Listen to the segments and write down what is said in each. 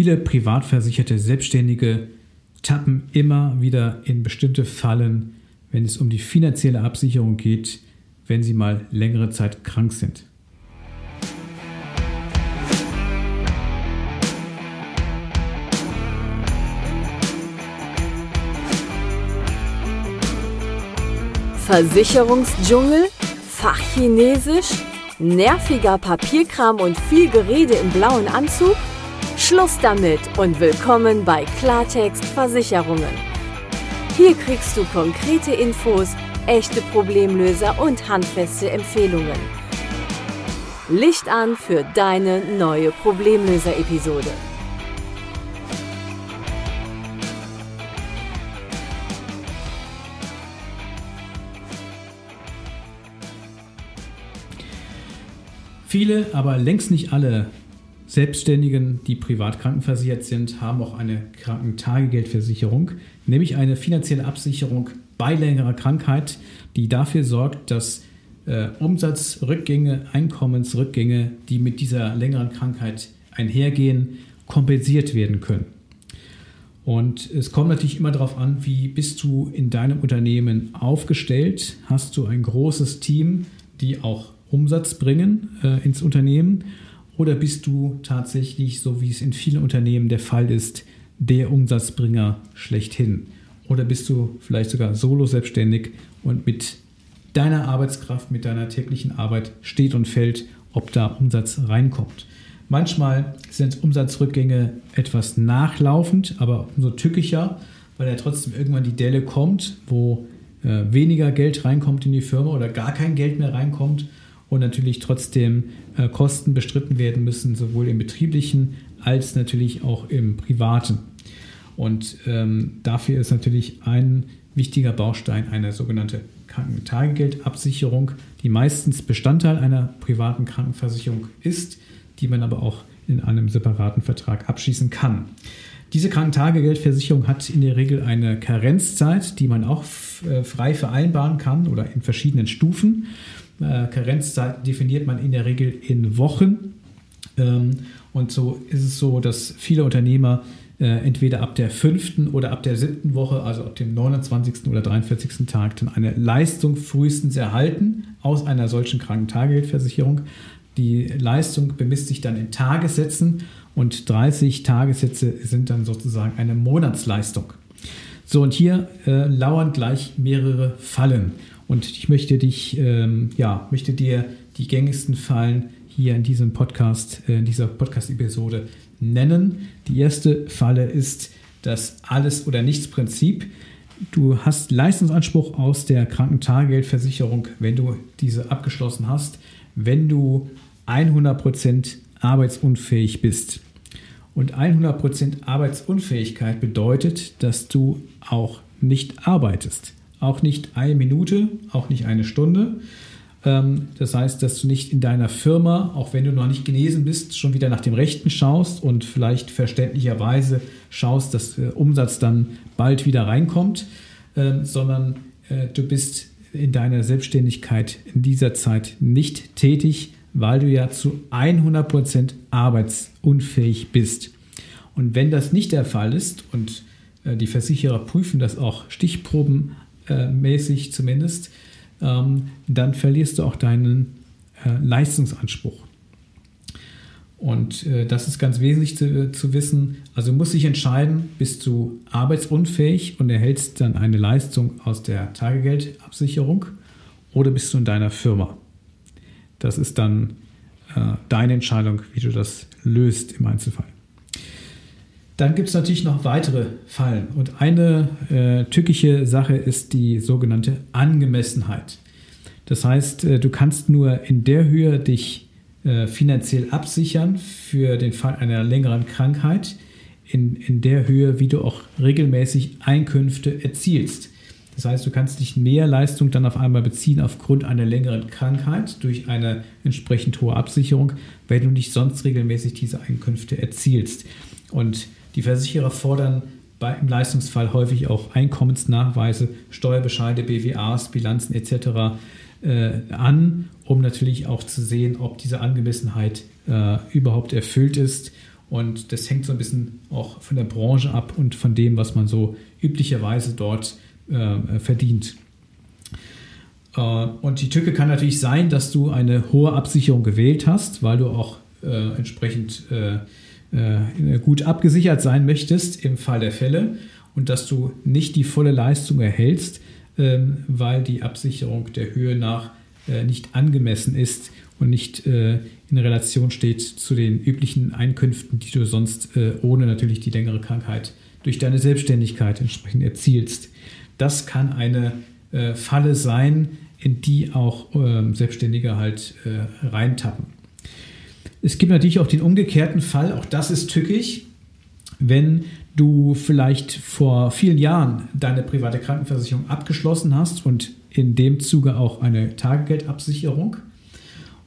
Viele privatversicherte Selbstständige tappen immer wieder in bestimmte Fallen, wenn es um die finanzielle Absicherung geht, wenn sie mal längere Zeit krank sind. Versicherungsdschungel, Fachchinesisch, nerviger Papierkram und viel Gerede im blauen Anzug? Schluss damit und willkommen bei Klartext Versicherungen. Hier kriegst du konkrete Infos, echte Problemlöser und handfeste Empfehlungen. Licht an für deine neue Problemlöser-Episode. Viele, aber längst nicht alle Selbstständigen, die privat krankenversichert sind, haben auch eine Krankentagegeldversicherung, nämlich eine finanzielle Absicherung bei längerer Krankheit, die dafür sorgt, dass äh, Umsatzrückgänge, Einkommensrückgänge, die mit dieser längeren Krankheit einhergehen, kompensiert werden können. Und es kommt natürlich immer darauf an, wie bist du in deinem Unternehmen aufgestellt? Hast du ein großes Team, die auch Umsatz bringen äh, ins Unternehmen? Oder bist du tatsächlich, so wie es in vielen Unternehmen der Fall ist, der Umsatzbringer schlechthin? Oder bist du vielleicht sogar solo selbstständig und mit deiner Arbeitskraft, mit deiner täglichen Arbeit steht und fällt, ob da Umsatz reinkommt? Manchmal sind Umsatzrückgänge etwas nachlaufend, aber umso tückischer, weil ja trotzdem irgendwann die Delle kommt, wo äh, weniger Geld reinkommt in die Firma oder gar kein Geld mehr reinkommt und natürlich trotzdem äh, Kosten bestritten werden müssen, sowohl im betrieblichen als natürlich auch im privaten. Und ähm, dafür ist natürlich ein wichtiger Baustein eine sogenannte Krankentagegeldabsicherung, die meistens Bestandteil einer privaten Krankenversicherung ist, die man aber auch in einem separaten Vertrag abschließen kann. Diese Krankentagegeldversicherung hat in der Regel eine Karenzzeit, die man auch äh, frei vereinbaren kann oder in verschiedenen Stufen. Äh, Karenzzeit definiert man in der Regel in Wochen. Ähm, und so ist es so, dass viele Unternehmer äh, entweder ab der fünften oder ab der siebten Woche, also ab dem 29. oder 43. Tag, dann eine Leistung frühestens erhalten aus einer solchen Krankentagegeldversicherung. Die Leistung bemisst sich dann in Tagessätzen und 30 Tagessätze sind dann sozusagen eine Monatsleistung. So, und hier äh, lauern gleich mehrere Fallen. Und ich möchte dich, ähm, ja, möchte dir die gängigsten Fallen hier in diesem Podcast, äh, in dieser Podcast-Episode nennen. Die erste Falle ist das Alles- oder Nichts-Prinzip. Du hast Leistungsanspruch aus der Krankentagegeldversicherung, wenn du diese abgeschlossen hast, wenn du 100% arbeitsunfähig bist. Und 100% Arbeitsunfähigkeit bedeutet, dass du auch nicht arbeitest auch nicht eine Minute, auch nicht eine Stunde. Ähm, das heißt, dass du nicht in deiner Firma, auch wenn du noch nicht genesen bist, schon wieder nach dem Rechten schaust und vielleicht verständlicherweise schaust, dass der Umsatz dann bald wieder reinkommt, ähm, sondern äh, du bist in deiner Selbstständigkeit in dieser Zeit nicht tätig, weil du ja zu 100% arbeitsunfähig bist. Und wenn das nicht der Fall ist und äh, die Versicherer prüfen das auch Mäßig zumindest, ähm, dann verlierst du auch deinen äh, Leistungsanspruch. Und äh, das ist ganz wesentlich zu, zu wissen. Also muss sich entscheiden, bist du arbeitsunfähig und erhältst dann eine Leistung aus der Tagegeldabsicherung oder bist du in deiner Firma. Das ist dann äh, deine Entscheidung, wie du das löst im Einzelfall. Dann gibt es natürlich noch weitere Fallen. Und eine äh, tückische Sache ist die sogenannte Angemessenheit. Das heißt, äh, du kannst nur in der Höhe dich äh, finanziell absichern für den Fall einer längeren Krankheit, in, in der Höhe, wie du auch regelmäßig Einkünfte erzielst. Das heißt, du kannst nicht mehr Leistung dann auf einmal beziehen aufgrund einer längeren Krankheit durch eine entsprechend hohe Absicherung, wenn du nicht sonst regelmäßig diese Einkünfte erzielst. Und die Versicherer fordern bei, im Leistungsfall häufig auch Einkommensnachweise, Steuerbescheide, BWAs, Bilanzen etc. Äh, an, um natürlich auch zu sehen, ob diese Angemessenheit äh, überhaupt erfüllt ist. Und das hängt so ein bisschen auch von der Branche ab und von dem, was man so üblicherweise dort äh, verdient. Äh, und die Tücke kann natürlich sein, dass du eine hohe Absicherung gewählt hast, weil du auch äh, entsprechend äh, gut abgesichert sein möchtest im Fall der Fälle und dass du nicht die volle Leistung erhältst, ähm, weil die Absicherung der Höhe nach äh, nicht angemessen ist und nicht äh, in Relation steht zu den üblichen Einkünften, die du sonst ohne natürlich die längere Krankheit durch deine Selbstständigkeit entsprechend erzielst. Das kann eine Falle sein, in die auch ähm, Selbstständige halt reintappen. Es gibt natürlich auch den umgekehrten Fall, auch das ist tückisch, wenn du vielleicht vor vielen Jahren deine private Krankenversicherung abgeschlossen hast und in dem Zuge auch eine Tagegeldabsicherung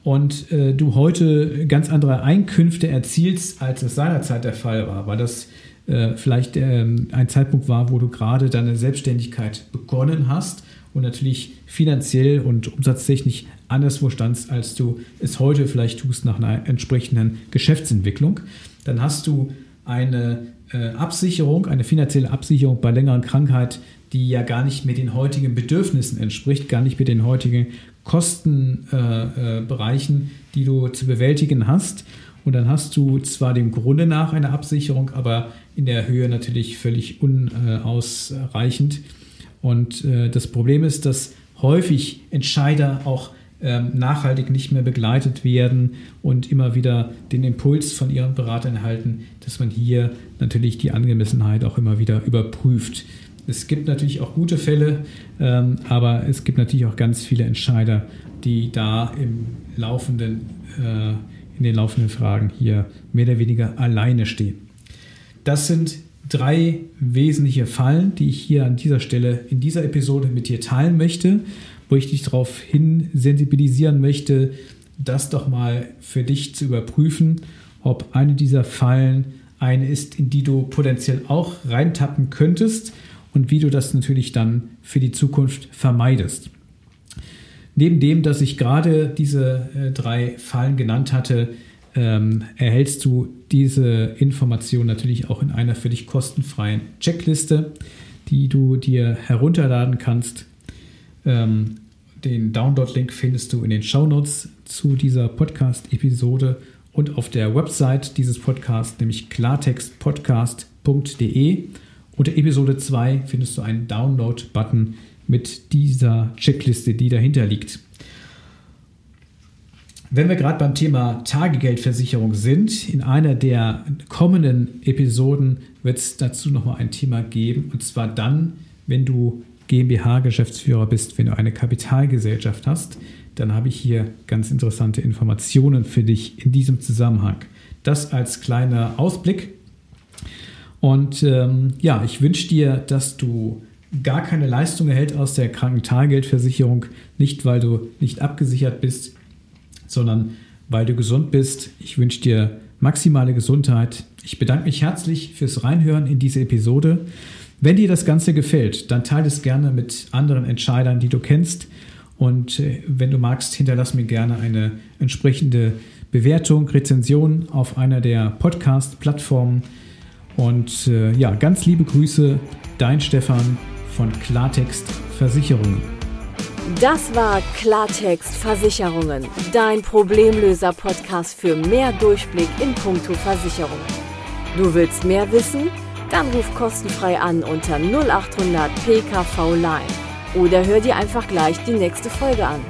und äh, du heute ganz andere Einkünfte erzielst, als es seinerzeit der Fall war, weil das äh, vielleicht äh, ein Zeitpunkt war, wo du gerade deine Selbstständigkeit begonnen hast und natürlich finanziell und umsatztechnisch anderswo standst, als du es heute vielleicht tust nach einer entsprechenden Geschäftsentwicklung, dann hast du eine äh, Absicherung, eine finanzielle Absicherung bei längeren Krankheit, die ja gar nicht mehr den heutigen Bedürfnissen entspricht, gar nicht mehr den heutigen Kostenbereichen, äh, äh, die du zu bewältigen hast. Und dann hast du zwar dem Grunde nach eine Absicherung, aber in der Höhe natürlich völlig unausreichend. Und äh, das Problem ist, dass häufig Entscheider auch nachhaltig nicht mehr begleitet werden und immer wieder den Impuls von ihren Beratern erhalten, dass man hier natürlich die Angemessenheit auch immer wieder überprüft. Es gibt natürlich auch gute Fälle, ähm, aber es gibt natürlich auch ganz viele Entscheider, die da im laufenden, äh, in den laufenden Fragen hier mehr oder weniger alleine stehen. Das sind drei wesentliche Fallen, die ich hier an dieser Stelle in dieser Episode mit dir teilen möchte, wo ich dich darauf hin sensibilisieren möchte, das doch mal für dich zu überprüfen, ob eine dieser Fallen eine ist, in die du potenziell auch reintappen könntest und wie du das natürlich dann für die Zukunft vermeidest. Neben dem, dass ich gerade diese äh, drei Fallen genannt hatte, ähm, erhältst du diese Information natürlich auch in einer für dich kostenfreien Checkliste, die du dir herunterladen kannst. Ähm, den Download-Link findest du in den Shownotes zu dieser Podcast-Episode und auf der Website dieses Podcasts, nämlich klartextpodcast.de. Unter Episode 2 findest du einen Download-Button mit dieser Checkliste, die dahinter liegt. Wenn wir gerade beim Thema Tagegeldversicherung sind, in einer der kommenden Episoden wird es dazu nochmal ein Thema geben. Und zwar dann, wenn du GmbH-Geschäftsführer bist, wenn du eine Kapitalgesellschaft hast, dann habe ich hier ganz interessante Informationen für dich in diesem Zusammenhang. Das als kleiner Ausblick. Und ähm, ja, ich wünsche dir, dass du gar keine Leistung erhältst aus der Krankentagegeldversicherung, nicht weil du nicht abgesichert bist, sondern weil du gesund bist. Ich wünsche dir maximale Gesundheit. Ich bedanke mich herzlich fürs Reinhören in diese Episode. Wenn dir das Ganze gefällt, dann teile es gerne mit anderen Entscheidern, die du kennst. Und äh, wenn du magst, hinterlass mir gerne eine entsprechende Bewertung, Rezension auf einer der Podcast-Plattformen. Und äh, ja, ganz liebe Grüße, dein Stefan von Klartext Versicherungen. Das war Klartext Versicherungen, dein Problemlöser-Podcast für mehr Durchblick in puncto Versicherungen. Du willst mehr wissen? Dann ruf kostenfrei an unter 0800 PKV Line oder hör dir einfach gleich die nächste Folge an.